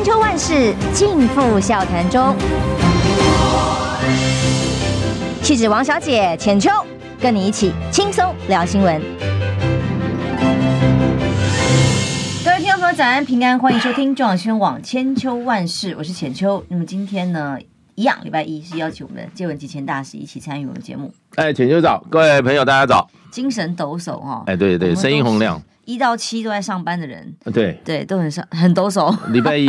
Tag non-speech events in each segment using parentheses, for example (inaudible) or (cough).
千秋万世尽付笑谈中。气质王小姐浅秋，跟你一起轻松聊新闻。各位听众朋友，早安平安，欢迎收听中广新闻网千秋万世，我是浅秋。那么今天呢，一样礼拜一是邀请我们的接吻集钱大使一起参与我们节目。哎，浅秋早，各位朋友大家早，精神抖擞哦。哎，对对，声音洪亮。一到七都在上班的人，对对，都很上很抖擞。礼拜一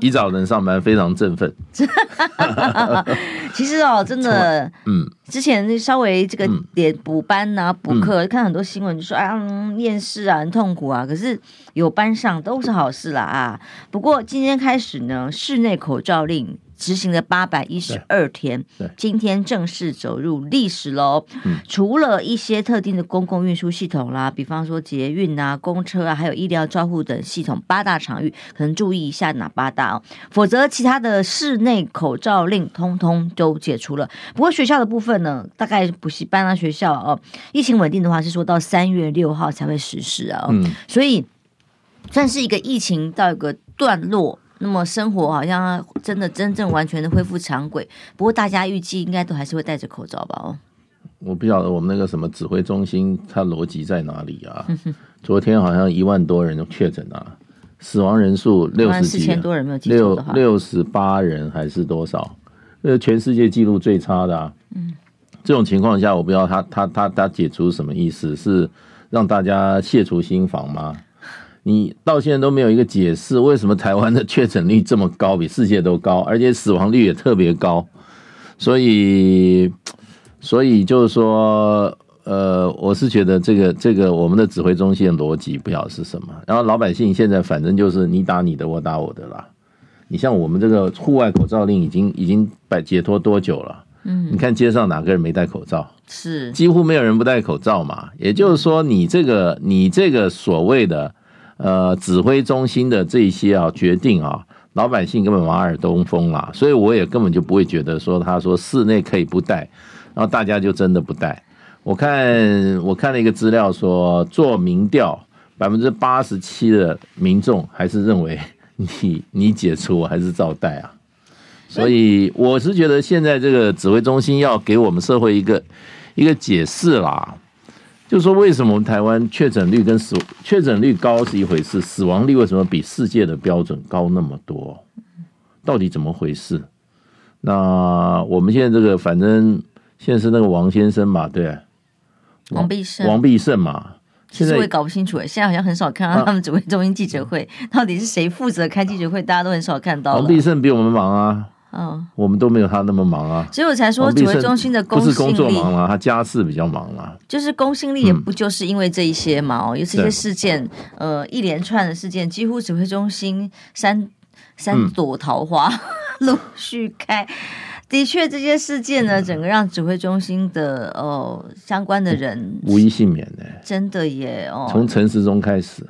一早能上班，非常振奋。(laughs) 其实哦，真的，嗯，之前稍微这个点补班呐、啊、补课，嗯、看很多新闻就说啊，面试啊很痛苦啊，可是有班上都是好事啦啊。不过今天开始呢，室内口罩令。执行了八百一十二天，今天正式走入历史喽。嗯、除了一些特定的公共运输系统啦，比方说捷运啊、公车啊，还有医疗照护等系统，八大场域可能注意一下哪八大哦。否则，其他的室内口罩令通通都解除了。不过学校的部分呢，大概补习班啊、学校哦，疫情稳定的话，是说到三月六号才会实施啊。嗯，所以算是一个疫情到一个段落。那么生活好像真的真正完全的恢复常轨，不过大家预计应该都还是会戴着口罩吧？哦，我不晓得我们那个什么指挥中心它逻辑在哪里啊？(laughs) 昨天好像一万多人确诊啊，死亡人数六十几，四千多人没有六六十八人还是多少？呃，全世界纪录最差的啊。嗯，这种情况下，我不知道他他他他解除什么意思？是让大家卸除心防吗？你到现在都没有一个解释，为什么台湾的确诊率这么高，比世界都高，而且死亡率也特别高，所以，所以就是说，呃，我是觉得这个这个我们的指挥中心的逻辑不晓得是什么，然后老百姓现在反正就是你打你的，我打我的啦。你像我们这个户外口罩令已经已经摆解脱多久了？嗯，你看街上哪个人没戴口罩？是几乎没有人不戴口罩嘛。也就是说，你这个你这个所谓的。呃，指挥中心的这些啊决定啊，老百姓根本马耳东风啦，所以我也根本就不会觉得说他说室内可以不戴，然后大家就真的不戴。我看我看了一个资料说，做民调，百分之八十七的民众还是认为你你解除我还是照戴啊，所以我是觉得现在这个指挥中心要给我们社会一个一个解释啦。就是说，为什么我们台湾确诊率跟死确诊率高是一回事，死亡率为什么比世界的标准高那么多？到底怎么回事？那我们现在这个，反正现在是那个王先生嘛，对，王必胜，王必胜嘛。其实我也搞不清楚，现在好像很少看到他们指挥中心记者会，到底是谁负责开记者会，大家都很少看到。王必胜比我们忙啊。嗯，我们都没有他那么忙啊，所以我才说指挥中心的公是工作忙啊，他家事比较忙啊。就是公信力也不就是因为这一些嘛？哦、嗯，有这些事件，呃，一连串的事件，几乎指挥中心三三朵桃花 (laughs) 陆、嗯、续开。的确，这些事件呢，整个让指挥中心的哦相关的人无一幸免的，真的耶哦。从陈时中开始。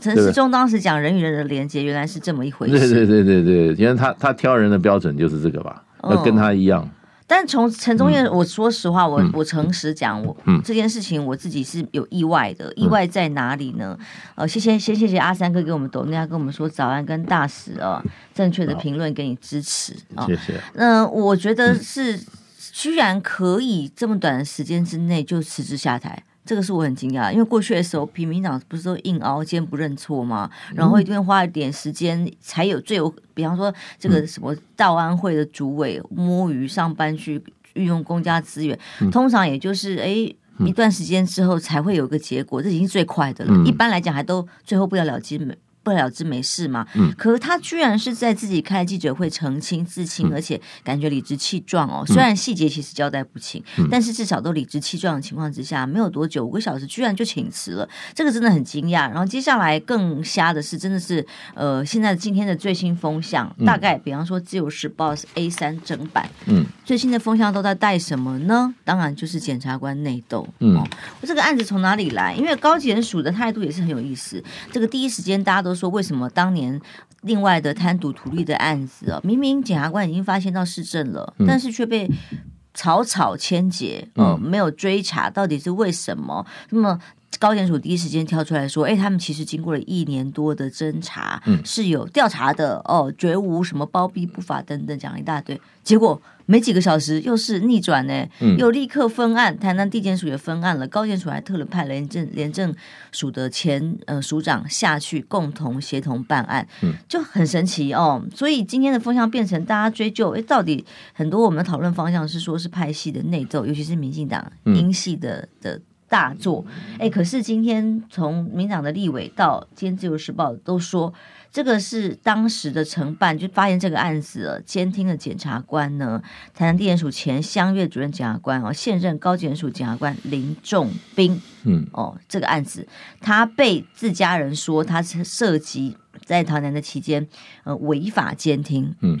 陈世忠当时讲人与人的连接，原来是这么一回事。对对对对对，因为他他挑人的标准就是这个吧，要跟他一样。但从陈宗彦，我说实话，我我诚实讲，我这件事情我自己是有意外的。意外在哪里呢？呃，谢谢先谢谢阿三哥给我们抖内，跟我们说早安跟大使啊，正确的评论给你支持啊，谢谢。那我觉得是居然可以这么短的时间之内就辞职下台。这个是我很惊讶，因为过去的时候，平民进党不是都硬熬坚不认错吗？然后一定花一点时间才有最有，比方说这个什么道安会的主委摸鱼上班去运用公家资源，通常也就是哎一段时间之后才会有个结果，这已经最快的了。一般来讲还都最后不了了之没。不了之没事嘛？嗯，可是他居然是在自己开记者会澄清自清，而且感觉理直气壮哦。虽然细节其实交代不清，但是至少都理直气壮的情况之下，没有多久五个小时，居然就请辞了。这个真的很惊讶。然后接下来更瞎的是，真的是呃，现在今天的最新风向，大概比方说《自由时报》是 A 三整版，嗯，最新的风向都在带什么呢？当然就是检察官内斗。嗯，我这个案子从哪里来？因为高检署的态度也是很有意思。这个第一时间大家都。说为什么当年另外的贪渎图利的案子啊，明明检察官已经发现到市政了，嗯、但是却被草草签结，呃，没有追查到底是为什么？那么高检署第一时间跳出来说，哎，他们其实经过了一年多的侦查，嗯，是有调查的哦，绝无什么包庇不法等等，讲了一大堆，结果没几个小时又是逆转呢，又立刻分案，台南地检署也分案了，高检署还特了派廉政廉政署的前呃署长下去共同协同办案，嗯，就很神奇哦。所以今天的风向变成大家追究，哎，到底很多我们的讨论方向是说是派系的内斗，尤其是民进党英系的的。大作，哎，可是今天从民党的立委到今天自由时报都说，这个是当时的承办，就发现这个案子了。监听的检察官呢，台南地检署前乡岳主任检察官哦，现任高检署检察官林仲斌，嗯，哦，这个案子他被自家人说他是涉及在台南的期间，呃，违法监听，嗯。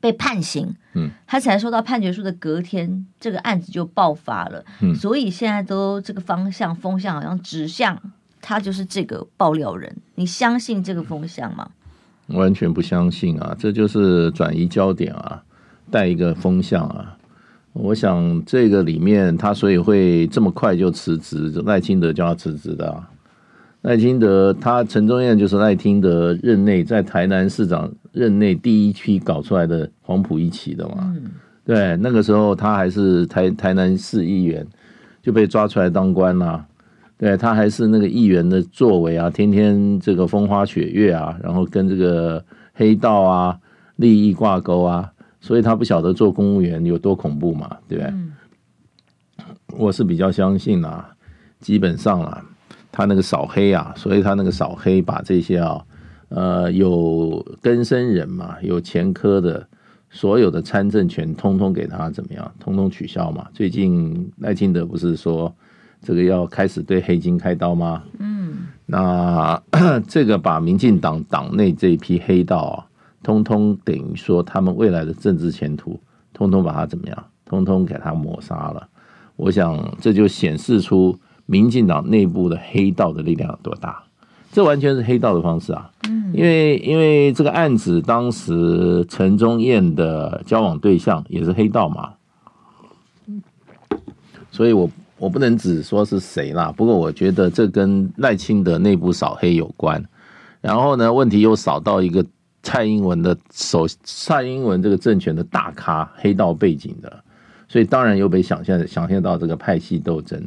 被判刑，嗯，他才收到判决书的隔天，这个案子就爆发了，嗯，所以现在都这个方向风向好像指向他就是这个爆料人，你相信这个风向吗？完全不相信啊，这就是转移焦点啊，带一个风向啊。我想这个里面他所以会这么快就辞职，赖清德叫他辞职的啊。赖清德他陈宗彦就是赖清德任内在台南市长。任内第一批搞出来的黄埔一期的嘛，嗯、对，那个时候他还是台台南市议员，就被抓出来当官啦、啊。对，他还是那个议员的作为啊，天天这个风花雪月啊，然后跟这个黑道啊利益挂钩啊，所以他不晓得做公务员有多恐怖嘛，对不对？嗯、我是比较相信啊，基本上啊，他那个扫黑啊，所以他那个扫黑把这些啊。呃，有根生人嘛，有前科的，所有的参政权通通给他怎么样？通通取消嘛。最近赖清德不是说这个要开始对黑金开刀吗？嗯，那这个把民进党党内这一批黑道啊，通通等于说他们未来的政治前途，通通把他怎么样？通通给他抹杀了。我想这就显示出民进党内部的黑道的力量有多大。这完全是黑道的方式啊！嗯，因为因为这个案子当时陈忠彦的交往对象也是黑道嘛，所以我我不能只说是谁啦。不过我觉得这跟赖清德内部扫黑有关，然后呢，问题又扫到一个蔡英文的首，蔡英文这个政权的大咖黑道背景的，所以当然又被想象想象到这个派系斗争。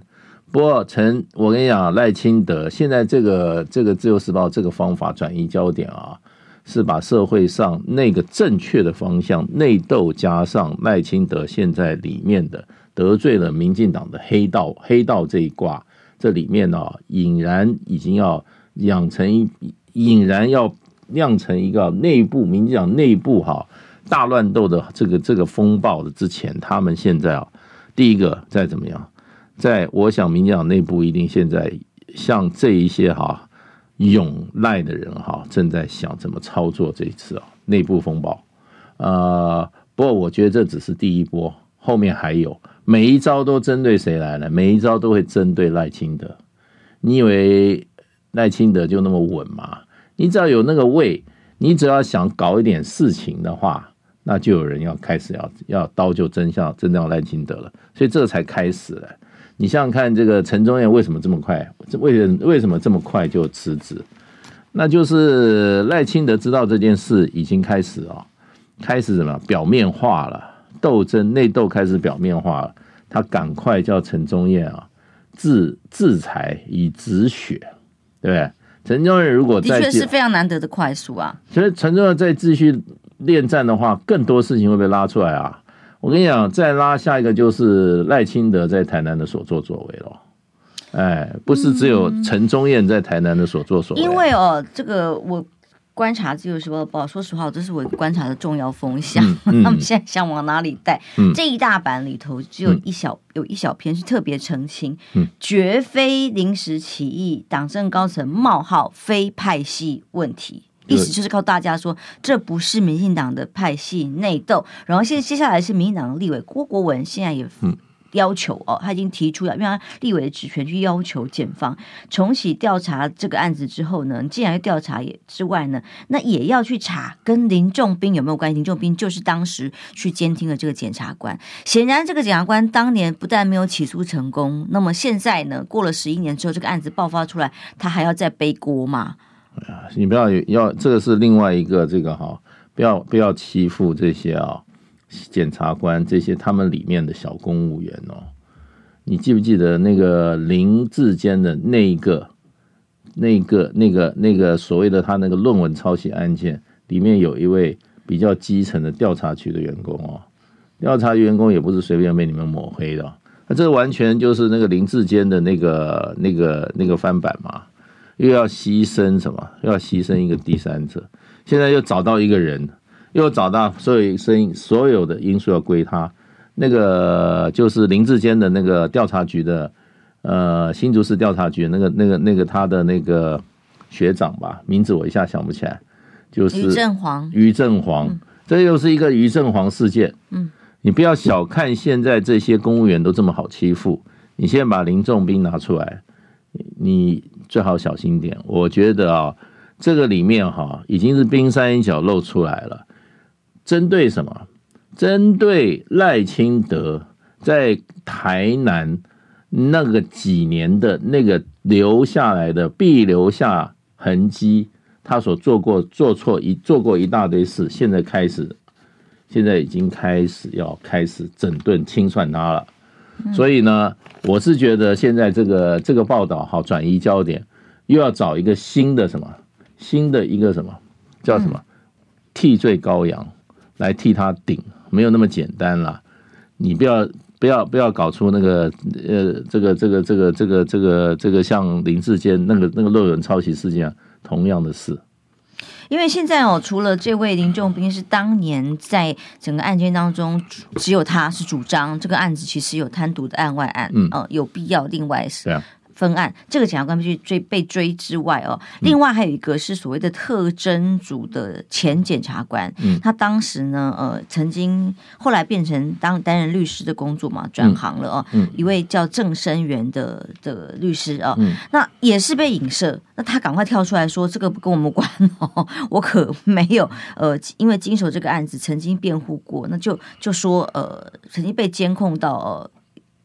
不过陈，我跟你讲，赖清德现在这个这个自由时报这个方法转移焦点啊，是把社会上那个正确的方向内斗加上赖清德现在里面的得罪了民进党的黑道黑道这一挂，这里面呢、啊，俨然已经要养成一俨然要酿成一个内部民进党内部哈、大乱斗的这个这个风暴的之前，他们现在啊，第一个再怎么样。在我想，民进党内部一定现在像这一些哈拥赖的人哈，正在想怎么操作这一次啊内部风暴。呃，不过我觉得这只是第一波，后面还有，每一招都针对谁来了？每一招都会针对赖清德。你以为赖清德就那么稳吗？你只要有那个位，你只要想搞一点事情的话，那就有人要开始要要刀就真相，真正赖清德了。所以这才开始了。你想想看，这个陈忠彦为什么这么快？为为什么这么快就辞职？那就是赖清德知道这件事已经开始啊，开始什么表面化了，斗争内斗开始表面化了。他赶快叫陈忠彦啊，制制裁以止血，对不对？陈忠彦如果再的确是非常难得的快速啊。所以陈忠彦在继续恋战的话，更多事情会被拉出来啊。我跟你讲，再拉下一个就是赖清德在台南的所作所为了，哎，不是只有陈宗彦在台南的所作所为。因为哦，这个我观察自由时报报，说实话，这是我观察的重要风向。嗯嗯、(laughs) 他们现在想往哪里带？嗯、这一大版里头只有一小、嗯、有一小篇是特别澄清，嗯、绝非临时起意，党政高层冒号非派系问题。意思就是告诉大家说，这不是民进党的派系内斗。然后现接下来是民进党的立委郭国文，现在也要求哦，他已经提出了，因为他立委的职权去要求检方重启调查这个案子之后呢，既然要调查也之外呢，那也要去查跟林仲斌有没有关系。林仲斌就是当时去监听的这个检察官。显然，这个检察官当年不但没有起诉成功，那么现在呢，过了十一年之后，这个案子爆发出来，他还要再背锅吗？哎呀，你不要要这个是另外一个这个哈，不要不要欺负这些啊。检察官这些，他们里面的小公务员哦，你记不记得那个林志坚的那一个、那个、那个、那个所谓的他那个论文抄袭案件，里面有一位比较基层的调查局的员工哦，调查员工也不是随便被你们抹黑的，这完全就是那个林志坚的那个、那个、那个翻版嘛，又要牺牲什么？又要牺牲一个第三者，现在又找到一个人。又找到所有声音，所有的因素要归他。那个就是林志坚的那个调查局的，呃，新竹市调查局那个、那个、那个他的那个学长吧，名字我一下想不起来，就是于正煌。于正煌，这又是一个于正煌事件。嗯，你不要小看现在这些公务员都这么好欺负。你先把林仲斌拿出来，你最好小心点。我觉得啊，这个里面哈已经是冰山一角露出来了。针对什么？针对赖清德在台南那个几年的那个留下来的必留下痕迹，他所做过做错一做过一大堆事，现在开始，现在已经开始要开始整顿清算他了。所以呢，我是觉得现在这个这个报道好转移焦点，又要找一个新的什么新的一个什么叫什么替罪羔羊。来替他顶，没有那么简单啦。你不要不要不要搞出那个呃，这个这个这个这个这个这个像林志坚那个那个论文抄袭事件啊，同样的事。因为现在哦，除了这位林仲斌是当年在整个案件当中，只有他是主张这个案子其实有贪渎的案外案，嗯，呃、有必要另外是。分案，这个检察官必须追被追之外哦，另外还有一个是所谓的特征组的前检察官，嗯，他当时呢，呃，曾经后来变成当担任律师的工作嘛，转行了哦，嗯，一位叫郑生元的的律师哦，嗯，那也是被影射，那他赶快跳出来说，这个不跟我们关哦，(laughs) 我可没有，呃，因为经手这个案子曾经辩护过，那就就说，呃，曾经被监控到，呃。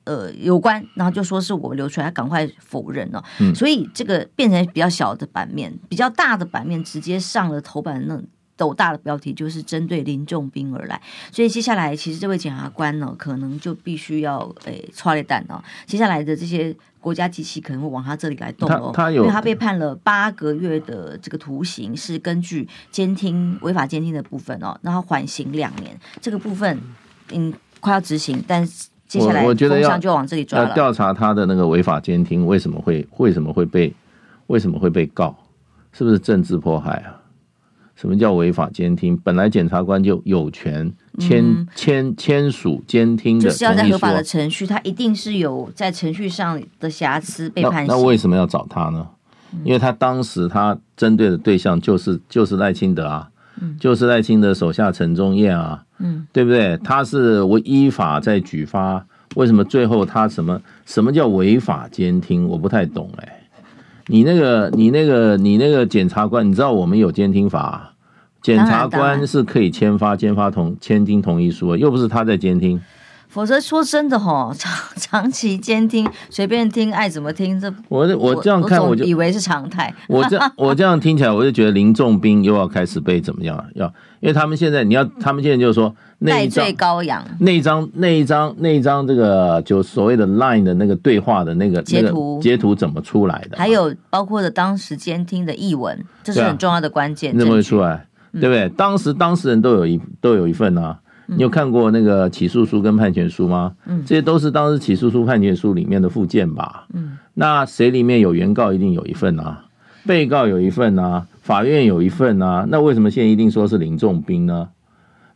呃，有关，然后就说是我流出来，他赶快否认了。嗯，所以这个变成比较小的版面，比较大的版面直接上了头版，那斗大的标题就是针对林仲斌而来。所以接下来，其实这位检察官呢，可能就必须要诶，剉咧等哦。接下来的这些国家机器可能会往他这里来动哦。他，他有，因为他被判了八个月的这个徒刑，是根据监听违法监听的部分哦，然后缓刑两年，这个部分嗯快要执行，但是。接下来我觉得要就往这里抓了。要调查他的那个违法监听为什么会为什么会被为什么会被告？是不是政治迫害啊？什么叫违法监听？本来检察官就有权签签签署监听的，就是要在合法的程序，他一定是有在程序上的瑕疵被判刑。那为什么要找他呢？因为他当时他针对的对象就是就是赖清德啊。就是赖清德手下陈忠彦啊，嗯，对不对？他是我依法在举发，为什么最后他什么什么叫违法监听？我不太懂哎、欸。你那个你那个你那个检察官，你知道我们有监听法，检察官是可以签发签发同签听同意书，又不是他在监听。否则说真的吼，(laughs) 长长期监听，随便听，爱怎么听，这我我这样看我就以为是常态。(laughs) 我这我这样听起来，我就觉得林仲斌又要开始被怎么样？要因为他们现在你要，他们现在就是说那一罪羔羊，那一张那一张那一张这个就所谓的 Line 的那个对话的那个截图截图怎么出来的？还有包括的当时监听的译文，这是很重要的关键。怎么会出来？对不对？当时当事人都有一都有一份啊。你有看过那个起诉书跟判决书吗？嗯，这些都是当时起诉书、判决书里面的附件吧？嗯，那谁里面有原告一定有一份啊，被告有一份啊，法院有一份啊，那为什么现在一定说是林仲斌呢？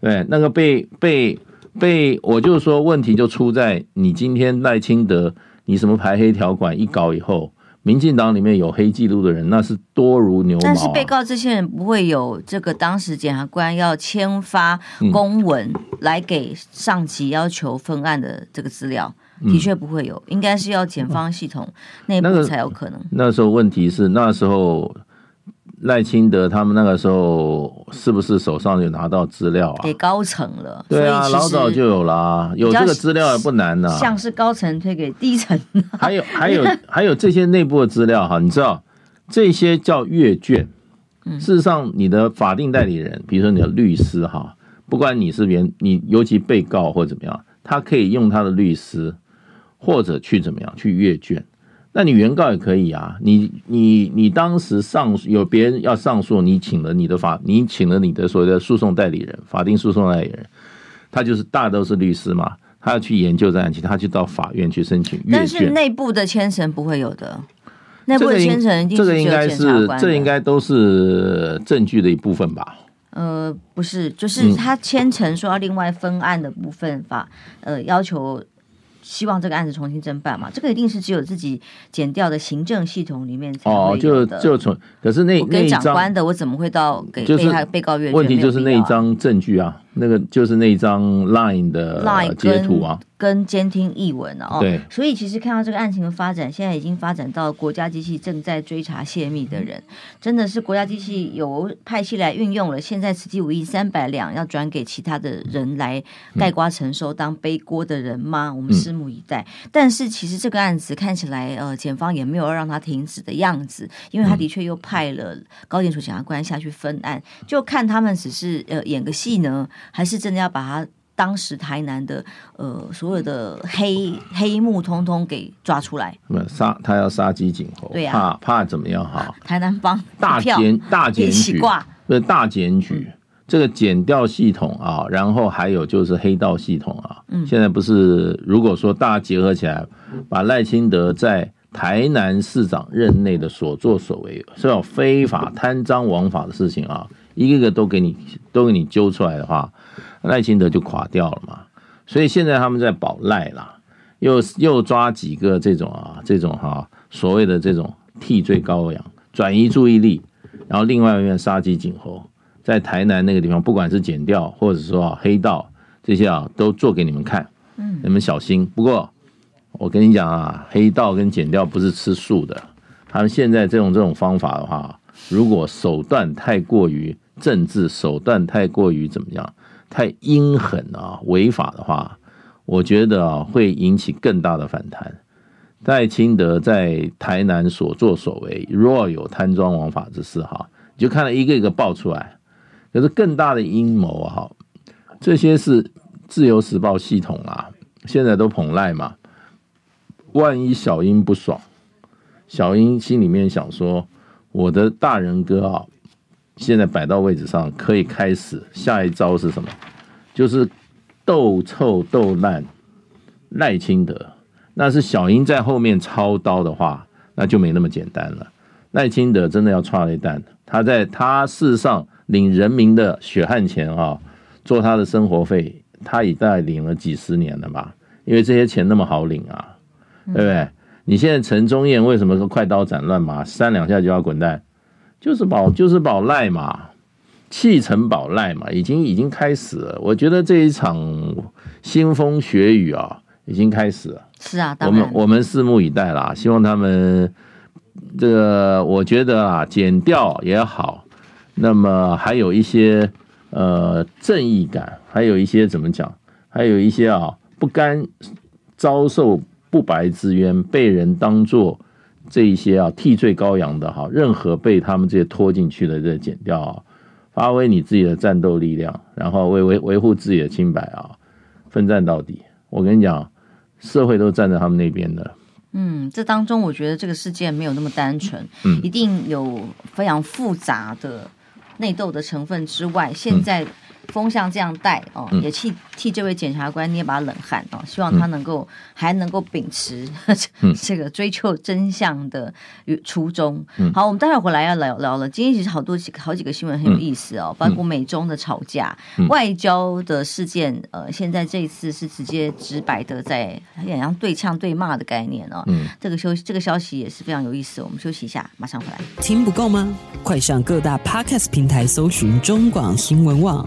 对，那个被被被，我就说问题就出在你今天赖清德，你什么排黑条款一搞以后。民进党里面有黑记录的人，那是多如牛毛啊。但是被告这些人不会有这个当时检察官要签发公文来给上级要求分案的这个资料。的确不会有，应该是要检方系统内部才有可能。那时候问题是那时候。赖清德他们那个时候是不是手上有拿到资料啊？给高层了，对啊，老早就有啦，有这个资料也不难呐。像是高层推给低层，(laughs) 还有还有还有这些内部的资料哈，你知道这些叫阅卷。事实上，你的法定代理人，比如说你的律师哈，不管你是原你尤其被告或怎么样，他可以用他的律师或者去怎么样去阅卷。那你原告也可以啊，你你你当时上有别人要上诉，你请了你的法，你请了你的所谓的诉讼代理人，法定诉讼代理人，他就是大都是律师嘛，他要去研究这案情，他去到法院去申请。但是内部的签呈不会有的，内部的签呈这个应该是这应该都是证据的一部分吧？呃，不是，就是他签呈说要另外分案的部分法，呃，要求。希望这个案子重新侦办嘛？这个一定是只有自己剪掉的行政系统里面才会有的。哦，就就从，可是那我跟长官的，我怎么会到给被害被告阅卷？问题就是那一张证据啊，那个就是那一张 Line 的截图啊。跟监听译文哦，对，所以其实看到这个案情的发展，现在已经发展到国家机器正在追查泄密的人，真的是国家机器有派系来运用了。现在此地无银三百两，要转给其他的人来盖瓜承受当背锅的人吗？我们拭目以待。但是其实这个案子看起来，呃，检方也没有让他停止的样子，因为他的确又派了高检署检察官下去分案，就看他们只是呃演个戏呢，还是真的要把他。当时台南的呃所有的黑黑幕通通给抓出来，杀他要杀鸡儆猴，对啊，怕怕怎么样哈？台南帮大检大检举，对大检举，这个减掉系统啊，然后还有就是黑道系统啊，嗯，现在不是如果说大家结合起来，把赖清德在台南市长任内的所作所为，是有非法贪赃枉法的事情啊，一个个都给你都给你揪出来的话。赖清德就垮掉了嘛，所以现在他们在保赖啦，又又抓几个这种啊，这种哈、啊、所谓的这种替罪羔羊，转移注意力，然后另外一面杀鸡儆猴，在台南那个地方，不管是剪掉或者说啊黑道这些啊，都做给你们看，嗯，你们小心。不过我跟你讲啊，黑道跟剪掉不是吃素的，他们现在这种这种方法的话，如果手段太过于政治，手段太过于怎么样？太阴狠啊，违法的话，我觉得啊会引起更大的反弹。戴清德在台南所作所为，若有贪赃枉法之事哈，就看了一个一个爆出来。可是更大的阴谋啊，这些是自由时报系统啊，现在都捧赖嘛。万一小英不爽，小英心里面想说，我的大人哥啊。现在摆到位置上，可以开始下一招是什么？就是斗臭斗烂赖清德。那是小英在后面操刀的话，那就没那么简单了。赖清德真的要踹了一单，他在他事实上领人民的血汗钱啊，做他的生活费，他已在领了几十年了吧？因为这些钱那么好领啊，对不对？你现在陈忠燕为什么说快刀斩乱麻，三两下就要滚蛋？就是保，(laughs) 就是保赖嘛，弃城保赖嘛，已经已经开始了。我觉得这一场腥风血雨啊，已经开始了。是啊，我们我们拭目以待啦。希望他们这个，我觉得啊，减掉也好，那么还有一些呃正义感，还有一些怎么讲，还有一些啊不甘遭受不白之冤，被人当做。这一些啊，替罪羔羊的哈，任何被他们这些拖进去的这剪掉啊，发挥你自己的战斗力量，然后为维维护自己的清白啊，奋战到底。我跟你讲，社会都站在他们那边的。嗯，这当中我觉得这个事件没有那么单纯，嗯，一定有非常复杂的内斗的成分之外，现在。风向这样带哦，也替替这位检察官捏把冷汗哦，希望他能够还能够秉持 (laughs) 这个追求真相的初衷。好，我们待会儿回来要聊聊了。今天其实好多几好几个新闻很有意思哦，包括美中的吵架、外交的事件。呃，现在这一次是直接直白的在好像对呛对骂的概念哦。嗯，这个休这个消息也是非常有意思。我们休息一下，马上回来。听不够吗？快上各大 Podcast 平台搜寻中广新闻网。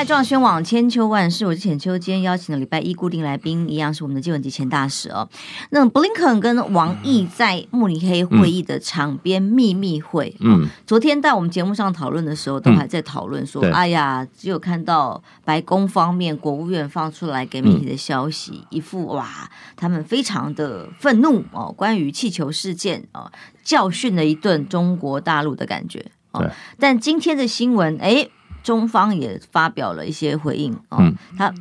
后来，中宣网千秋万世，我是浅秋。今天邀请的礼拜一固定来宾，一样是我们的基文吉前大使哦。那布林肯跟王毅在慕尼黑会议的场边秘密会，嗯，昨天在我们节目上讨论的时候，都还在讨论说，嗯、哎呀，只有看到白宫方面、国务院放出来给媒体的消息，嗯、一副哇，他们非常的愤怒哦，关于气球事件哦，教训了一顿中国大陆的感觉哦。但今天的新闻，哎。中方也发表了一些回应哦，他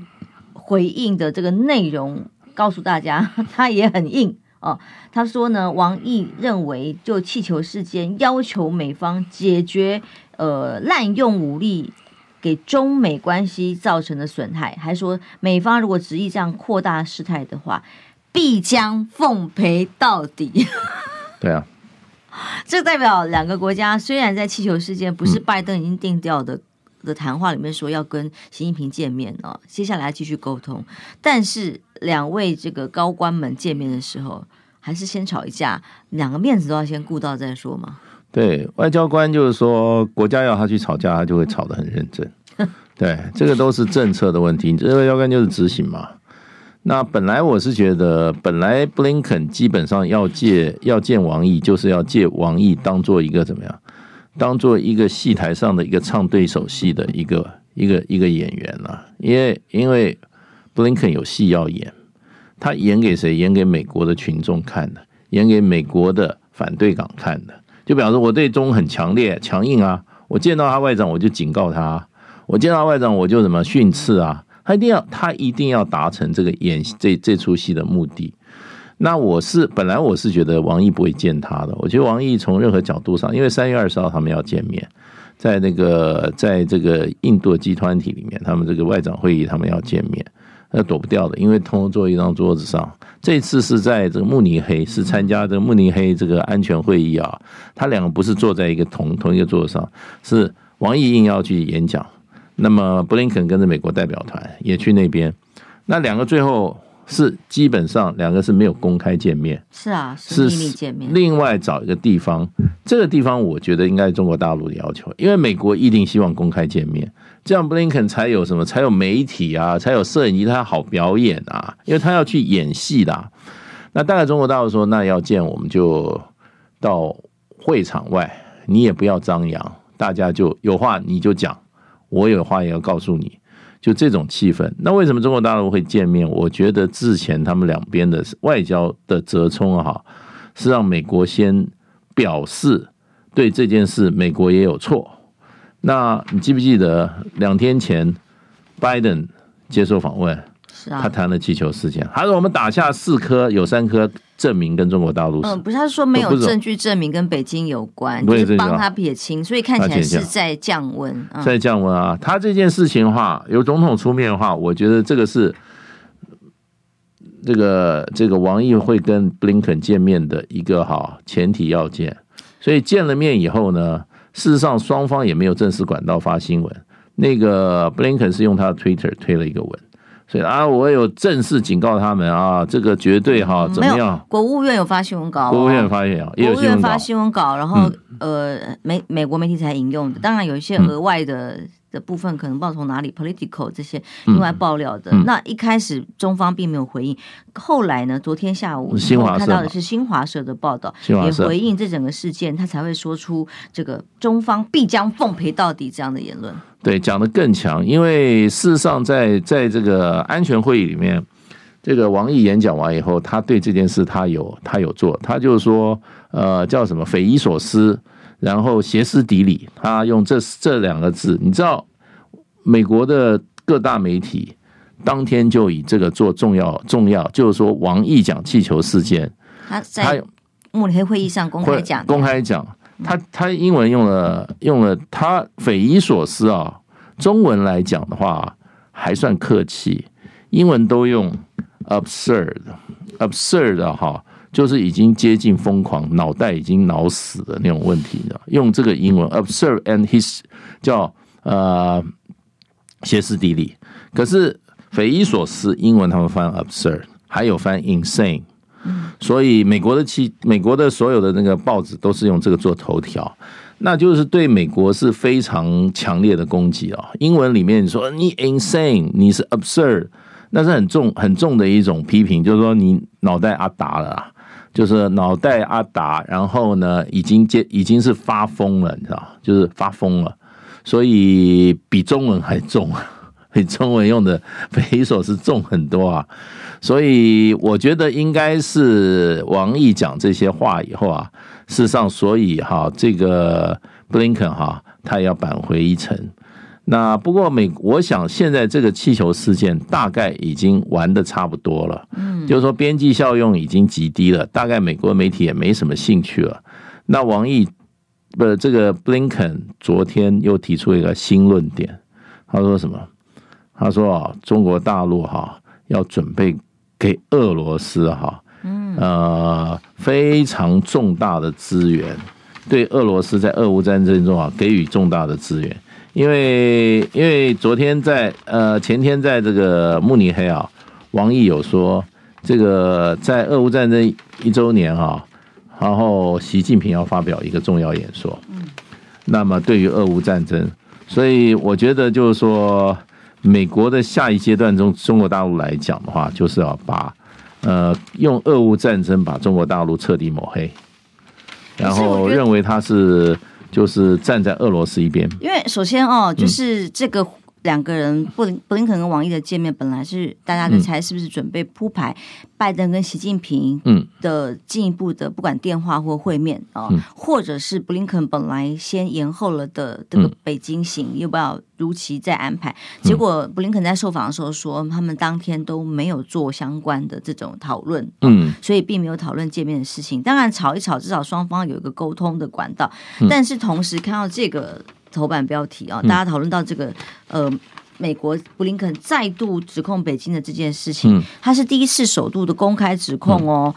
回应的这个内容告诉大家，(laughs) 他也很硬哦。他说呢，王毅认为就气球事件要求美方解决呃滥用武力给中美关系造成的损害，还说美方如果执意这样扩大事态的话，必将奉陪到底。(laughs) 对啊，(laughs) 这代表两个国家虽然在气球事件不是拜登已经定调的。的谈话里面说要跟习近平见面哦，接下来继续沟通。但是两位这个高官们见面的时候，还是先吵一架，两个面子都要先顾到再说嘛。对，外交官就是说，国家要他去吵架，他就会吵得很认真。(laughs) 对，这个都是政策的问题。这外交官就是执行嘛。那本来我是觉得，本来布林肯基本上要借要见王毅，就是要借王毅当做一个怎么样？当做一个戏台上的一个唱对手戏的一个一个一个演员了，因为因为布林肯有戏要演，他演给谁？演给美国的群众看的，演给美国的反对党看的。就比方说，我对中很强烈、强硬啊，我见到他外长我就警告他，我见到外长我就怎么训斥啊，他一定要他一定要达成这个演这这出戏的目的。那我是本来我是觉得王毅不会见他的，我觉得王毅从任何角度上，因为三月二十号他们要见面，在那个在这个印度集团体里面，他们这个外长会议他们要见面，那躲不掉的，因为通通坐一张桌子上。这次是在这个慕尼黑，是参加这个慕尼黑这个安全会议啊，他两个不是坐在一个同同一个桌子上，是王毅硬要去演讲，那么布林肯跟着美国代表团也去那边，那两个最后。是基本上两个是没有公开见面，是啊，是秘密见面。另外找一个地方，这个地方我觉得应该是中国大陆的要求，因为美国一定希望公开见面，这样布林肯才有什么，才有媒体啊，才有摄影机，他好表演啊，因为他要去演戏的啊。那大概中国大陆说，那要见我们就到会场外，你也不要张扬，大家就有话你就讲，我有话也要告诉你。就这种气氛，那为什么中国大陆会见面？我觉得之前他们两边的外交的折冲啊，是让美国先表示对这件事，美国也有错。那你记不记得两天前拜登接受访问？他谈了气球事件，他说我们打下四颗，有三颗证明跟中国大陆。嗯，不是，他说没有证据证明跟北京有关，就是帮他撇清，所以看起来是在降温。在降温啊！他这件事情的话，由总统出面的话，我觉得这个是这个这个王毅会跟布林肯见面的一个哈前提要件。所以见了面以后呢，事实上双方也没有正式管道发新闻。那个布林肯是用他的 Twitter 推了一个文。所以啊，我有正式警告他们啊，这个绝对哈怎么样？国务院有发新闻稿，国务院发现啊，国务院发新闻稿，然后呃，美美国媒体才引用的，当然有一些额外的。的部分可能不知道从哪里，political 这些另外爆料的。嗯嗯、那一开始中方并没有回应，后来呢？昨天下午我看到的是新华社的报道，也回应这整个事件，他才会说出这个中方必将奉陪到底这样的言论。对，讲的更强，因为事实上在在这个安全会议里面，这个王毅演讲完以后，他对这件事他有他有做，他就是说呃叫什么匪夷所思。然后歇斯底里，他用这这两个字，你知道，美国的各大媒体当天就以这个做重要重要，就是说王毅讲气球事件，他在慕尼黑会议上公开讲，公开讲，他他英文用了用了他匪夷所思啊，中文来讲的话还算客气，英文都用 absurd absurd 哈。就是已经接近疯狂，脑袋已经脑死的那种问题，你知道？用这个英文 absurd and his 叫呃歇斯底里，可是匪夷所思，英文他们翻 absurd，还有翻 insane。所以美国的其美国的所有的那个报纸都是用这个做头条，那就是对美国是非常强烈的攻击啊！英文里面说你 insane，你是 absurd，那是很重很重的一种批评，就是说你脑袋阿达了。就是脑袋阿达，然后呢，已经接已经是发疯了，你知道，就是发疯了，所以比中文还重，(laughs) 比中文用的匪夷所思重很多啊。所以我觉得应该是王毅讲这些话以后啊，事实上，所以哈，这个布林肯哈，他也要扳回一城。那不过美，我想现在这个气球事件大概已经玩的差不多了，嗯，就是说边际效用已经极低了，大概美国媒体也没什么兴趣了。那王毅不，这个布林肯昨天又提出一个新论点，他说什么？他说啊，中国大陆哈要准备给俄罗斯哈，嗯，呃，非常重大的资源，对俄罗斯在俄乌战争中啊给予重大的资源。因为因为昨天在呃前天在这个慕尼黑啊，王毅有说这个在俄乌战争一周年啊，然后习近平要发表一个重要演说。嗯，那么对于俄乌战争，所以我觉得就是说，美国的下一阶段中，中国大陆来讲的话，就是要把呃用俄乌战争把中国大陆彻底抹黑，然后认为他是。就是站在俄罗斯一边，因为首先哦，就是这个两个人布林布林肯跟王毅的见面，本来是大家在猜是不是准备铺排拜登跟习近平的进一步的不管电话或会面啊，或者是布林肯本来先延后了的这个北京行，要不要如期再安排？结果布林肯在受访的时候说，他们当天都没有做相关的这种讨论，嗯，所以并没有讨论见面的事情。当然吵一吵，至少双方有一个沟通的管道，但是同时看到这个。头版标题啊，大家讨论到这个呃，美国布林肯再度指控北京的这件事情，他是第一次首度的公开指控哦，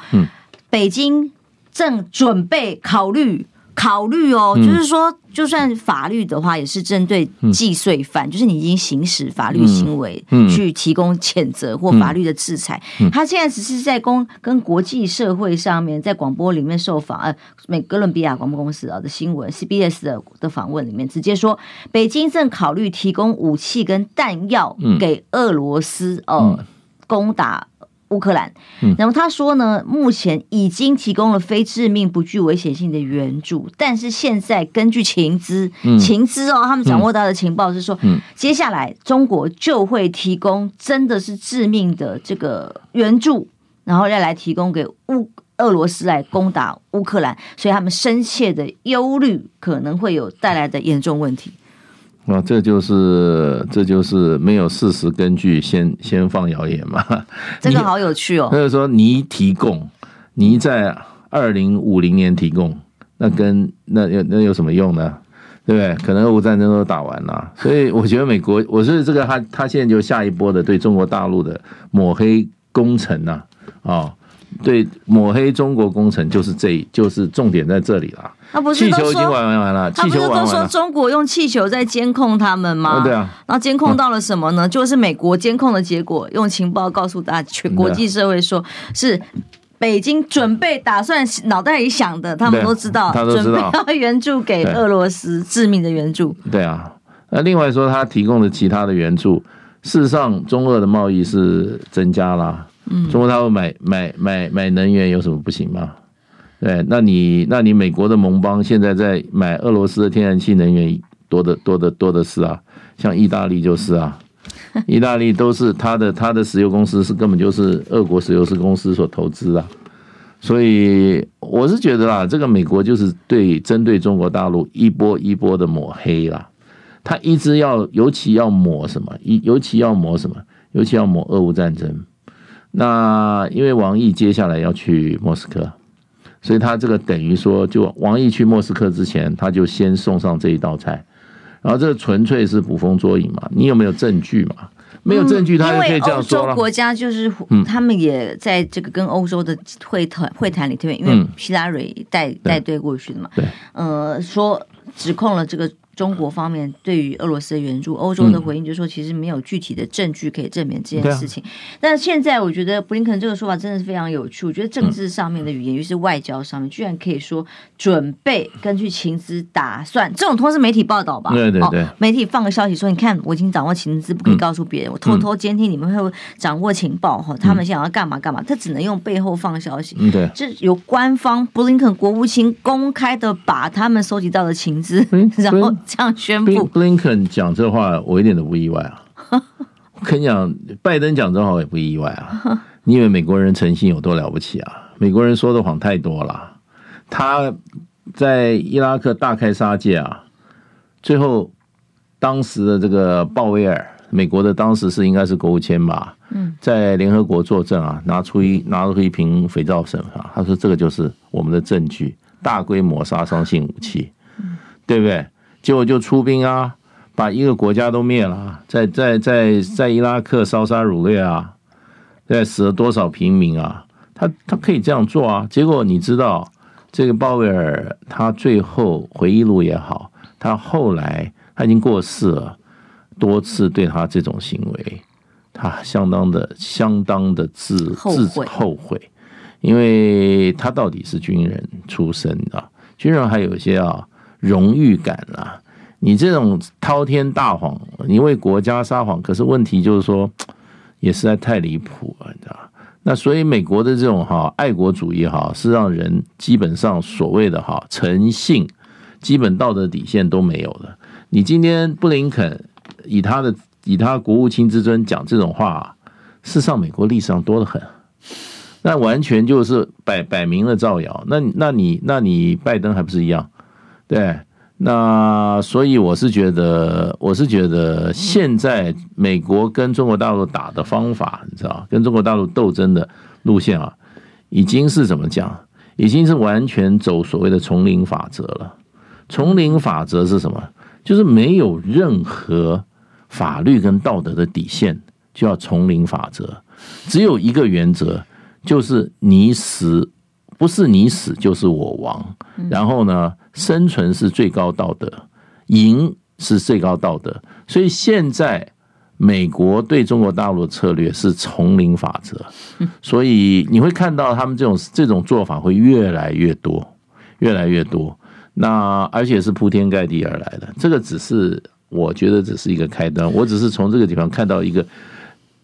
北京正准备考虑。考虑哦，就是说，就算法律的话，也是针对既遂犯，就是你已经行使法律行为，去提供谴责或法律的制裁。他现在只是在公跟国际社会上面，在广播里面受访，呃，美哥伦比亚广播公司啊的新闻，CBS 的的访问里面，直接说，北京正考虑提供武器跟弹药给俄罗斯，哦，攻打。乌克兰，嗯，然后他说呢，目前已经提供了非致命、不具危险性的援助，但是现在根据情资，情资哦，他们掌握到的情报是说，接下来中国就会提供真的是致命的这个援助，然后再来提供给乌俄罗斯来攻打乌克兰，所以他们深切的忧虑可能会有带来的严重问题。啊，这就是这就是没有事实根据先，先先放谣言嘛。(laughs) 这个好有趣哦。就是说，你提供，你在二零五零年提供，那跟那有那有什么用呢？对不对？可能俄乌战争都打完了，所以我觉得美国，我是这个他他现在就下一波的对中国大陆的抹黑工程呐，啊。哦对，抹黑中国工程就是这，就是重点在这里了。那不是气球已经玩完完了，气球玩完了。他不是都说中国用气球在监控他们吗？对啊。然后监控到了什么呢？就是美国监控的结果，用情报告诉大家，全国际社会说是北京准备打算脑袋里想的，他们都知道，他都知道准备要援助给俄罗斯致命的援助。对啊。那另外说，他提供的其他的援助，事实上，中俄的贸易是增加了。中国大陆买买买买能源有什么不行吗？对，那你那你美国的盟邦现在在买俄罗斯的天然气能源多的多的多的是啊，像意大利就是啊，(laughs) 意大利都是他的他的石油公司是根本就是俄国石油是公司所投资啊，所以我是觉得啦，这个美国就是对针对中国大陆一波一波的抹黑啦，他一直要尤其要抹什么，一尤其要抹什么，尤其要抹俄乌战争。那因为王毅接下来要去莫斯科，所以他这个等于说，就王毅去莫斯科之前，他就先送上这一道菜，然后这纯粹是捕风捉影嘛。你有没有证据嘛？没有证据，他就可以这样说了。国家就是，他们也在这个跟欧洲的会谈会谈里头，因为希拉蕊带带队过去的嘛，对，呃，说指控了这个。中国方面对于俄罗斯的援助，欧洲的回应就是说，其实没有具体的证据可以证明这件事情。但是现在我觉得布林肯这个说法真的是非常有趣。我觉得政治上面的语言，于是外交上面，居然可以说准备根据情资打算。这种通是媒体报道吧？对对对、哦，媒体放个消息说，你看我已经掌握情资，不可以告诉别人。嗯、我偷偷监听你们会掌握情报哈，他们想要干嘛干嘛，他只能用背后放消息。嗯，对，这由官方布林肯国务卿公开的把他们收集到的情资，(laughs) 然后 (laughs) 这样宣布。布林肯讲这话，我一点都不意外啊！(laughs) 我跟你讲，拜登讲这话我也不意外啊！你以为美国人诚信有多了不起啊？美国人说的谎太多了。他在伊拉克大开杀戒啊！最后，当时的这个鲍威尔，美国的当时是应该是国务卿吧？嗯在联合国作证啊，拿出一拿出一瓶肥皂水啊，他说这个就是我们的证据，大规模杀伤性武器，对不对？结果就出兵啊，把一个国家都灭了，在在在在伊拉克烧杀掳掠啊，在死了多少平民啊？他他可以这样做啊。结果你知道，这个鲍威尔他最后回忆录也好，他后来他已经过世了，多次对他这种行为，他相当的相当的自自后悔，因为他到底是军人出身啊，军人还有一些啊。荣誉感啊！你这种滔天大谎，你为国家撒谎，可是问题就是说，也实在太离谱了，你知道？那所以美国的这种哈爱国主义哈，是让人基本上所谓的哈诚信、基本道德底线都没有的。你今天布林肯以他的以他国务卿之尊讲这种话，世上美国历史上多得很，那完全就是摆摆明了造谣。那那你那你拜登还不是一样？对，那所以我是觉得，我是觉得现在美国跟中国大陆打的方法，你知道，跟中国大陆斗争的路线啊，已经是怎么讲？已经是完全走所谓的丛林法则了。丛林法则是什么？就是没有任何法律跟道德的底线，就要丛林法则。只有一个原则，就是你死。不是你死就是我亡，然后呢，生存是最高道德，赢是最高道德。所以现在美国对中国大陆的策略是丛林法则，(laughs) 所以你会看到他们这种这种做法会越来越多，越来越多。那而且是铺天盖地而来的，这个只是我觉得只是一个开端，我只是从这个地方看到一个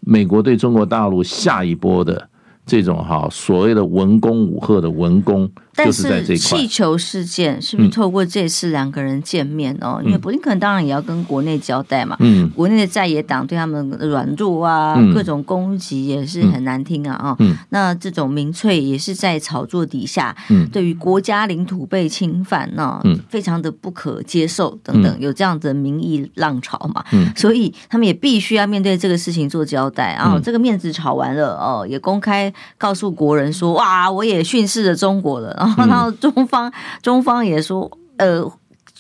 美国对中国大陆下一波的。这种哈所谓的文攻武赫的文攻，就是。气球事件是不是透过这次两个人见面哦？嗯、因为布林肯当然也要跟国内交代嘛。嗯。国内的在野党对他们软弱啊，嗯、各种攻击也是很难听啊啊。嗯。那这种民粹也是在炒作底下，嗯，对于国家领土被侵犯呢，嗯，非常的不可接受等等，有这样的民意浪潮嘛。嗯。所以他们也必须要面对这个事情做交代啊。嗯、这个面子吵完了哦，也公开。告诉国人说：“哇，我也训斥了中国了。”然后，然后中方、嗯、中方也说：“呃，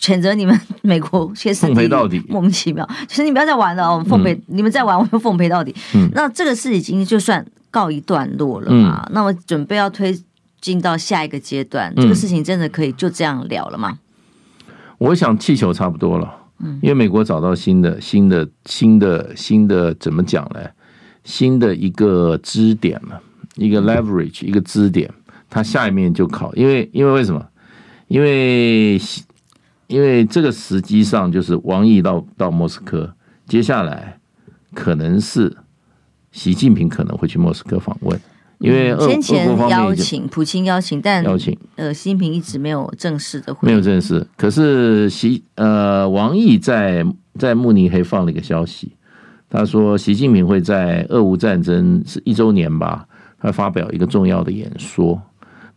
谴责你们 (laughs) 美国歇斯底里，奉陪到底，莫名其妙。其实你不要再玩了，我们奉陪，嗯、你们再玩，我就奉陪到底。嗯”那这个事已经就算告一段落了嘛？嗯、那么准备要推进到下一个阶段，嗯、这个事情真的可以就这样了了吗？我想气球差不多了，嗯，因为美国找到新的、新的、新的、新的，怎么讲呢？新的一个支点了。一个 leverage，一个支点，它下一面就考，因为因为为什么？因为因为这个实际上就是王毅到到莫斯科，接下来可能是习近平可能会去莫斯科访问，因为先前邀请普京邀请，但邀请呃习近平一直没有正式的会，没有正式，可是习呃王毅在在慕尼黑放了一个消息，他说习近平会在俄乌战争是一周年吧。他发表一个重要的演说，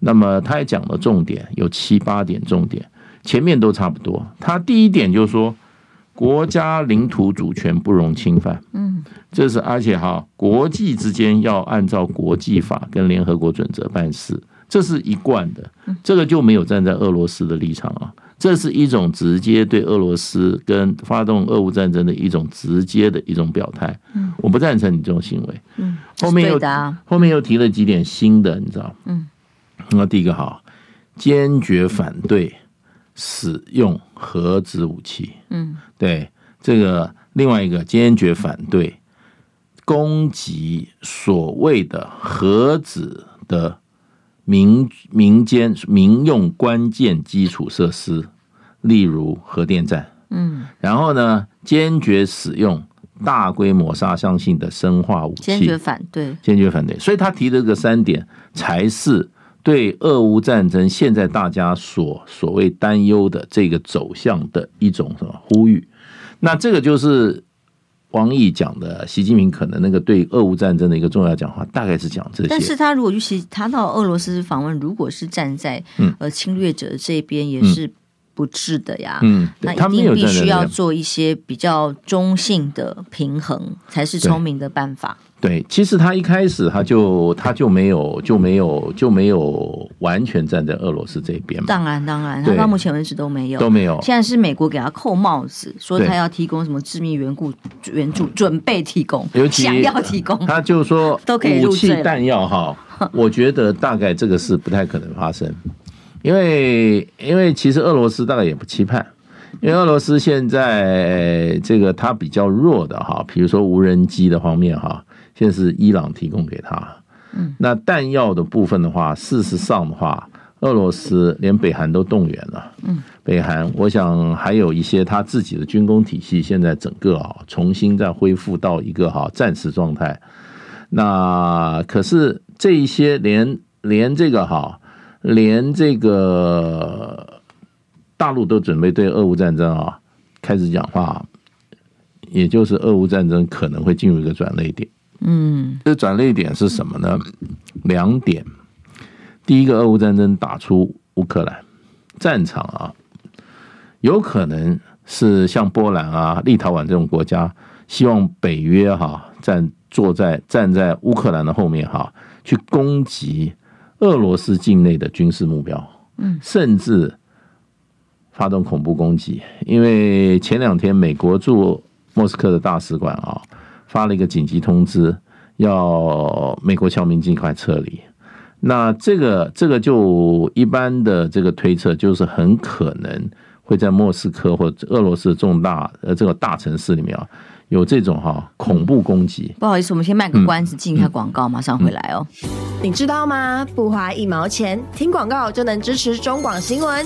那么他也讲了重点，有七八点重点，前面都差不多。他第一点就是说，国家领土主权不容侵犯，嗯，这是而且哈，国际之间要按照国际法跟联合国准则办事，这是一贯的，这个就没有站在俄罗斯的立场啊。这是一种直接对俄罗斯跟发动俄乌战争的一种直接的一种表态。嗯，我不赞成你这种行为。嗯，后面又后面又提了几点新的，你知道？嗯，那第一个哈，坚决反对使用核子武器。嗯，对这个，另外一个坚决反对攻击所谓的核子的。民民间民用关键基础设施，例如核电站，嗯，然后呢，坚决使用大规模杀伤性的生化武器，坚决反对，坚决反对。所以他提的这个三点，才是对俄乌战争现在大家所所谓担忧的这个走向的一种什么呼吁。那这个就是。王毅讲的，习近平可能那个对俄乌战争的一个重要讲话，大概是讲这些。但是他如果去习，他到俄罗斯访问，如果是站在呃侵略者这边，也是不智的呀。嗯，那一定必须要做一些比较中性的平衡，才是聪明的办法。对，其实他一开始他就他就没有就没有就没有完全站在俄罗斯这边嘛。当然当然，他到目前为止都没有都没有。现在是美国给他扣帽子，说他要提供什么致命援故援助，准备提供，尤其想要提供，他就说 (laughs) 都可以武器弹药哈。(laughs) 我觉得大概这个事不太可能发生，因为因为其实俄罗斯大概也不期盼。因为俄罗斯现在这个它比较弱的哈，比如说无人机的方面哈，现在是伊朗提供给他。嗯，那弹药的部分的话，事实上的话，俄罗斯连北韩都动员了。嗯，北韩我想还有一些他自己的军工体系，现在整个啊重新再恢复到一个哈战时状态。那可是这一些连连这个哈，连这个。大陆都准备对俄乌战争啊开始讲话，也就是俄乌战争可能会进入一个转捩点。嗯，这转捩点是什么呢？两点。第一个，俄乌战争打出乌克兰战场啊，有可能是像波兰啊、立陶宛这种国家，希望北约哈站坐在站在乌克兰的后面哈，去攻击俄罗斯境内的军事目标。嗯，甚至。发动恐怖攻击，因为前两天美国驻莫斯科的大使馆啊发了一个紧急通知，要美国侨民尽快撤离。那这个这个就一般的这个推测，就是很可能会在莫斯科或者俄罗斯重大呃这个大城市里面啊有这种哈恐怖攻击。不好意思，我们先卖个关子，进一下广告，马上回来哦。你知道吗？不花一毛钱，听广告就能支持中广新闻。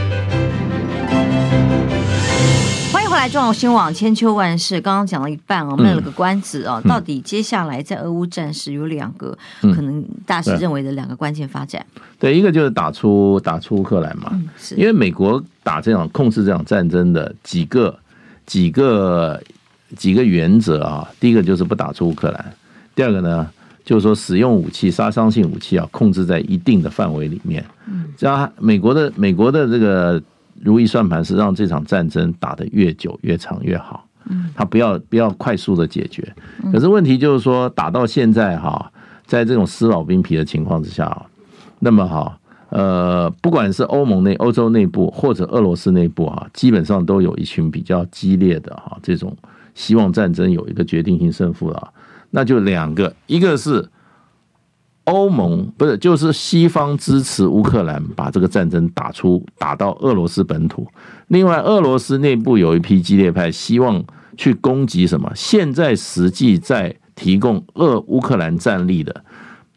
后来，中广新网千秋万世，刚刚讲了一半哦，卖了个关子哦。到底接下来在俄乌战事有两个可能大师认为的两个关键发展？对，一个就是打出打出乌克兰嘛，是因为美国打这场控制这场战争的几个几个几个原则啊。第一个就是不打出乌克兰，第二个呢就是说使用武器杀伤性武器啊，控制在一定的范围里面。嗯，这样美国的美国的这个。如意算盘是让这场战争打得越久越长越好，嗯，他不要不要快速的解决，可是问题就是说打到现在哈，在这种撕老兵皮的情况之下，那么哈，呃，不管是欧盟内欧洲内部或者俄罗斯内部啊，基本上都有一群比较激烈的哈，这种希望战争有一个决定性胜负了，那就两个，一个是。欧盟不是，就是西方支持乌克兰把这个战争打出打到俄罗斯本土。另外，俄罗斯内部有一批激烈派，希望去攻击什么？现在实际在提供俄乌克兰战力的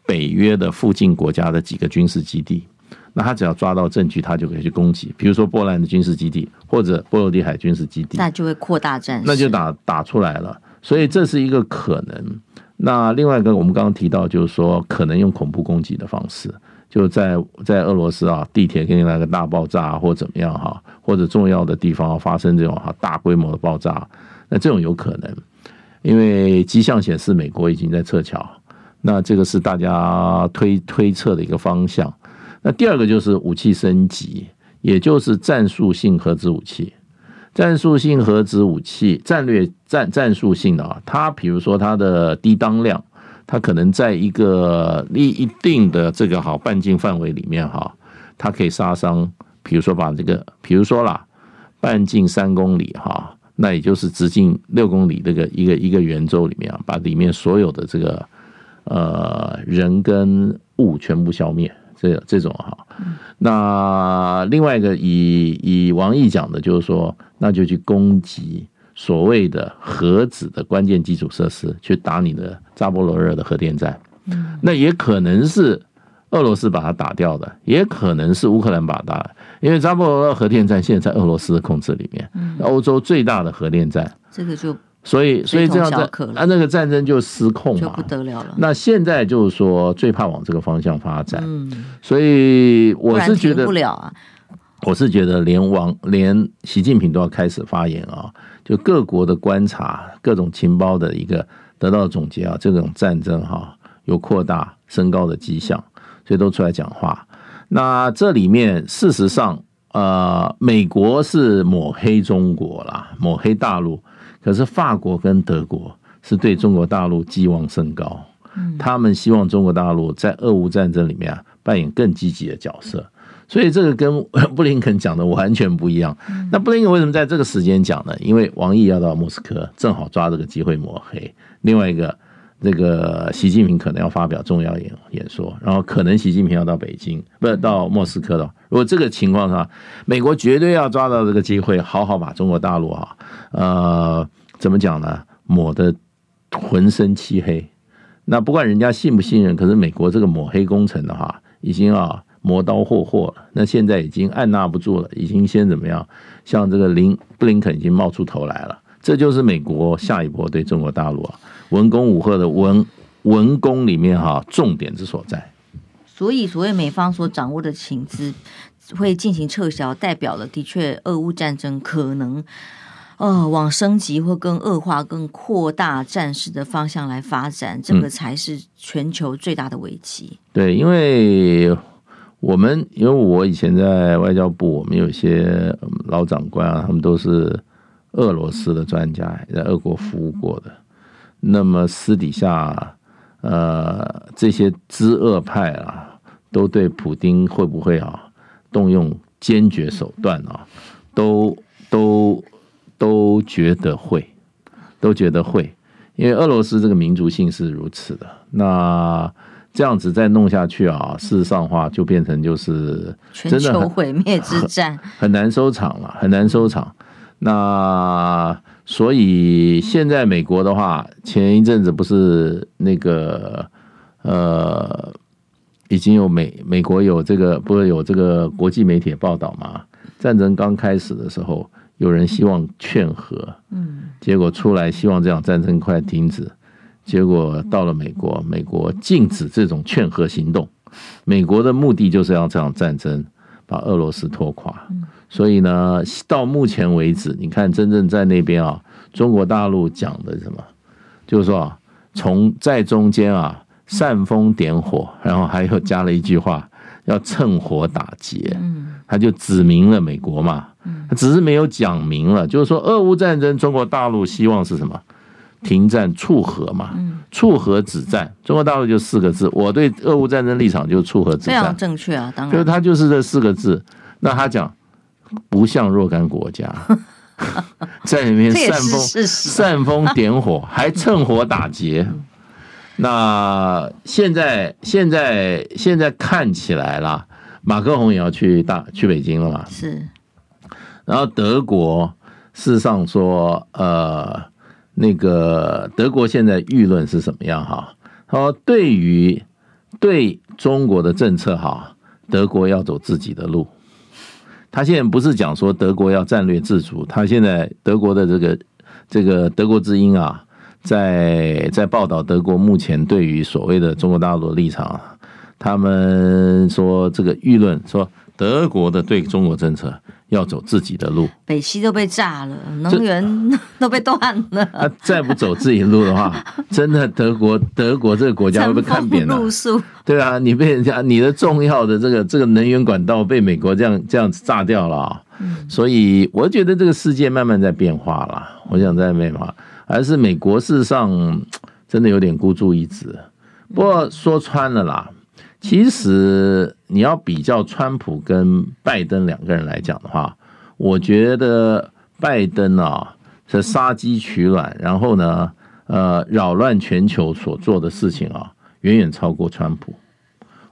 北约的附近国家的几个军事基地。那他只要抓到证据，他就可以去攻击，比如说波兰的军事基地或者波罗的海军事基地，那就会扩大战，那就打打出来了。所以这是一个可能。那另外一个，我们刚刚提到，就是说可能用恐怖攻击的方式，就在在俄罗斯啊，地铁给你来个大爆炸，或怎么样哈，或者重要的地方发生这种哈大规模的爆炸，那这种有可能，因为迹象显示美国已经在撤侨，那这个是大家推推测的一个方向。那第二个就是武器升级，也就是战术性核子武器。战术性核子武器，战略战战术性的啊，它比如说它的低当量，它可能在一个一一定的这个好半径范围里面哈，它可以杀伤，比如说把这个，比如说啦，半径三公里哈。那也就是直径六公里这个一个一个圆周里面啊，把里面所有的这个呃人跟物全部消灭，这这种哈。那另外一个以以王毅讲的就是说，那就去攻击所谓的核子的关键基础设施，去打你的扎波罗热的核电站。那也可能是。俄罗斯把它打掉的，也可能是乌克兰把它打，因为扎波罗热核电站现在在俄罗斯的控制里面，欧洲最大的核电站，这个就所以所以这样子，啊，那个战争就失控嘛，就不得了了。那现在就是说，最怕往这个方向发展，嗯。所以我是觉得不了啊，我是觉得连王连习近平都要开始发言啊，就各国的观察，各种情报的一个得到总结啊，这种战争哈有扩大升高的迹象。所以都出来讲话，那这里面事实上，呃，美国是抹黑中国啦，抹黑大陆，可是法国跟德国是对中国大陆寄望甚高，他们希望中国大陆在俄乌战争里面啊扮演更积极的角色，所以这个跟 (laughs) 布林肯讲的完全不一样。那布林肯为什么在这个时间讲呢？因为王毅要到莫斯科，正好抓这个机会抹黑。另外一个。这个习近平可能要发表重要演演说，然后可能习近平要到北京，不是到莫斯科的。如果这个情况下，美国绝对要抓到这个机会，好好把中国大陆啊，呃，怎么讲呢？抹得浑身漆黑。那不管人家信不信任，可是美国这个抹黑工程的话，已经啊磨刀霍霍了。那现在已经按捺不住了，已经先怎么样？像这个林布林肯已经冒出头来了。这就是美国下一波对中国大陆啊。文攻武吓的文文攻里面哈，重点之所在。所以，所谓美方所掌握的情资会进行撤销，代表了的确，俄乌战争可能呃往升级或更恶化、更扩大战事的方向来发展，这个才是全球最大的危机。嗯、对，因为我们因为我以前在外交部，我们有些老长官啊，他们都是俄罗斯的专家，在俄国服务过的。那么私底下，呃，这些知俄派啊，都对普丁会不会啊动用坚决手段啊，都都都觉得会，都觉得会，因为俄罗斯这个民族性是如此的。那这样子再弄下去啊，事实上话就变成就是全球毁灭之战，很难收场了，很难收场。那。所以现在美国的话，前一阵子不是那个呃，已经有美美国有这个不是有这个国际媒体报道吗？战争刚开始的时候，有人希望劝和，嗯，结果出来希望这场战争快停止，结果到了美国，美国禁止这种劝和行动，美国的目的就是要这场战争把俄罗斯拖垮。所以呢，到目前为止，你看真正在那边啊，中国大陆讲的什么，就是说啊，从在中间啊煽风点火，然后还有加了一句话，要趁火打劫，他就指明了美国嘛，他只是没有讲明了，就是说俄乌战争，中国大陆希望是什么？停战促和嘛，促和止战。中国大陆就四个字，我对俄乌战争立场就是促和止战，非常正确啊，当然，就是他就是这四个字。那他讲。不像若干国家 (laughs) 在里面煽风煽风点火，还趁火打劫。那现在现在现在看起来啦，马克宏也要去大去北京了嘛？是。然后德国事实上说，呃，那个德国现在舆论是什么样哈？他说，对于对中国的政策哈，德国要走自己的路。他现在不是讲说德国要战略自主，他现在德国的这个这个德国之音啊，在在报道德国目前对于所谓的中国大陆的立场，他们说这个舆论说德国的对中国政策要走自己的路，北溪都被炸了，能源 (laughs) 都被断了。他再不走自己路的话，(laughs) 真的德国德国这个国家会被看扁了。对啊，你被人家你的重要的这个这个能源管道被美国这样这样子炸掉了，所以我觉得这个世界慢慢在变化了。我想在变化，而是美国事实上真的有点孤注一掷。不过说穿了啦。其实你要比较川普跟拜登两个人来讲的话，我觉得拜登啊是杀鸡取卵，然后呢，呃，扰乱全球所做的事情啊，远远超过川普。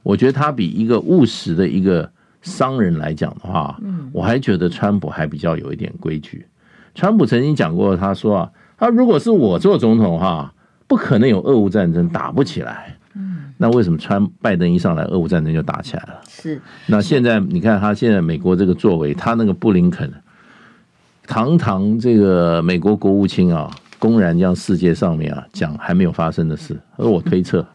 我觉得他比一个务实的一个商人来讲的话，我还觉得川普还比较有一点规矩。川普曾经讲过，他说啊，他如果是我做总统的话，不可能有俄乌战争，打不起来。那为什么川拜登一上来，俄乌战争就打起来了？是。那现在你看他现在美国这个作为，他那个布林肯，堂堂这个美国国务卿啊，公然将世界上面啊讲还没有发生的事，而我推测，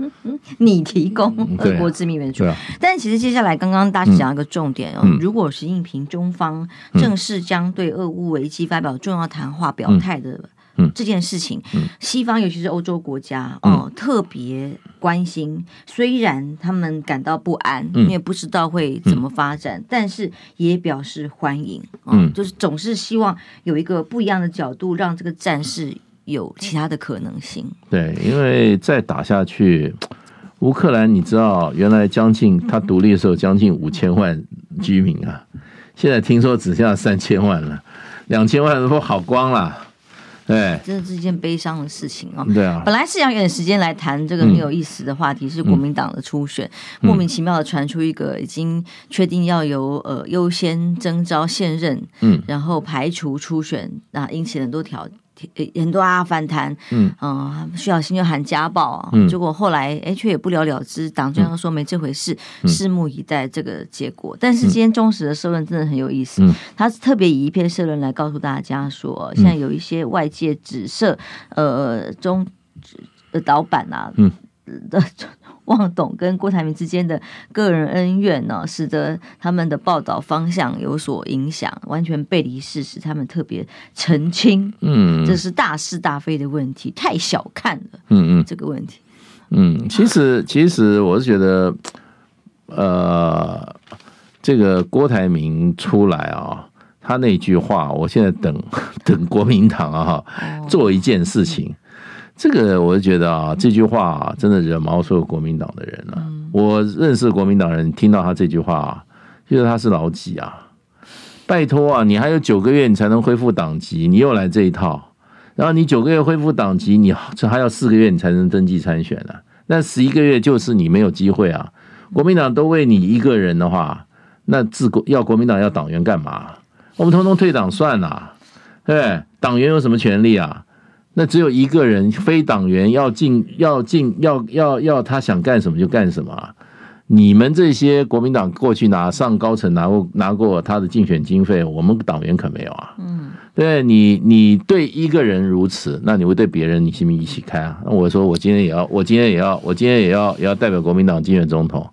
(laughs) 你提供俄国致命援助。但其实接下来刚刚大家讲一个重点哦，如果习近平中方正式将对俄乌危机发表重要谈话表态的。这件事情，西方尤其是欧洲国家哦，嗯、特别关心。虽然他们感到不安，因为不知道会怎么发展，嗯、但是也表示欢迎。嗯，嗯就是总是希望有一个不一样的角度，让这个战事有其他的可能性。对，因为再打下去，乌克兰你知道，原来将近他独立的时候将近五千万居民啊，现在听说只剩下三千万了，两千万都跑光了。对，这是一件悲伤的事情哦。对啊，本来是想有点时间来谈这个很有意思的话题，是国民党的初选，嗯、莫名其妙的传出一个已经确定要由呃优先征召现任，嗯，然后排除初选，那引起很多挑。很多啊反弹，嗯。徐小新就喊家暴啊，结果后来哎却也不了了之，党中央说没这回事，拭目以待这个结果。但是今天中时的社论真的很有意思，他特别以一篇社论来告诉大家说，现在有一些外界指涉呃中的导板啊，嗯。的。汪董跟郭台铭之间的个人恩怨呢，使得他们的报道方向有所影响，完全背离事实。他们特别澄清，嗯，这是大是大非的问题，太小看了，嗯嗯，这个问题，嗯，其实其实我是觉得，呃，这个郭台铭出来啊，他那句话，我现在等 (laughs) 等国民党啊，做一件事情。这个我就觉得啊，这句话啊，真的惹毛所有国民党的人了。嗯、我认识国民党人，听到他这句话啊，觉得他是老几啊？拜托啊，你还有九个月你才能恢复党籍，你又来这一套。然后你九个月恢复党籍，你这还要四个月你才能登记参选呢、啊。那十一个月就是你没有机会啊。国民党都为你一个人的话，那自国要国民党要党员干嘛？我们通通退党算了。对，党员有什么权利啊？那只有一个人，非党员要进要进要要要他想干什么就干什么啊。你们这些国民党过去拿上高层拿过拿过他的竞选经费，我们党员可没有啊。嗯，对你你对一个人如此，那你会对别人你信不信一起开啊？那我说我今天也要我今天也要我今天也要也要代表国民党竞选总统，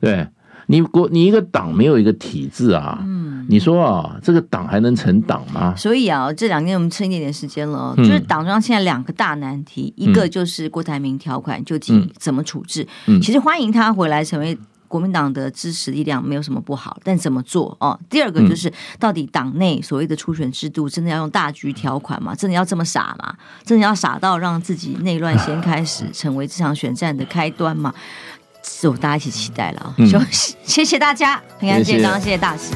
对。你国你一个党没有一个体制啊，嗯，你说啊，这个党还能成党吗？所以啊，这两天我们趁一点点时间了，嗯、就是党中央现在两个大难题，嗯、一个就是郭台铭条款究竟怎么处置？嗯、其实欢迎他回来成为国民党的支持力量没有什么不好，但怎么做哦？第二个就是到底党内所谓的初选制度真的要用大局条款吗？真的要这么傻吗？真的要傻到让自己内乱先开始，(laughs) 成为这场选战的开端吗？是我大家一起期待了啊！休息、嗯，谢谢大家，平安健康，谢谢大使。